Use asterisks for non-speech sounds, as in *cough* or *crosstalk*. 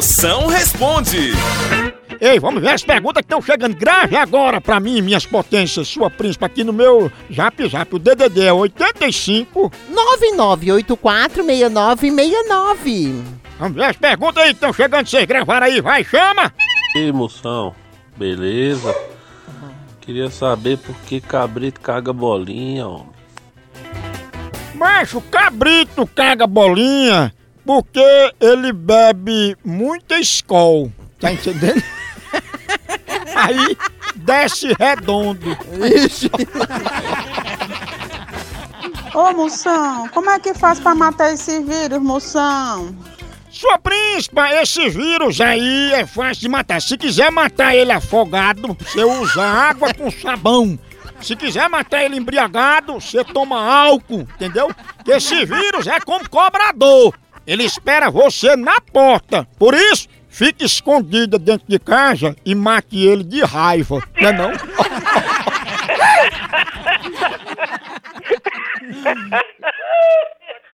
Moção responde. Ei, vamos ver as perguntas que estão chegando. Grave agora pra mim, minhas potências, sua príncipe, aqui no meu Zap Zap. O DDD é 85. 99846969. Vamos ver as perguntas aí que estão chegando. Vocês gravaram aí, vai, chama! E aí, moção, beleza? Queria saber por que cabrito caga bolinha, homem. Macho, cabrito caga bolinha porque ele bebe muita escol. Tá entendendo? *laughs* Aí desce redondo. Ô, moção, como é que faz pra matar esse vírus, moção? Sua príncipa, esse vírus aí é fácil de matar. Se quiser matar ele afogado, você usa água com sabão. Se quiser matar ele embriagado, você toma álcool, entendeu? Que esse vírus é como cobrador. Ele espera você na porta. Por isso, fique escondida dentro de casa e mate ele de raiva. Não é não? *laughs*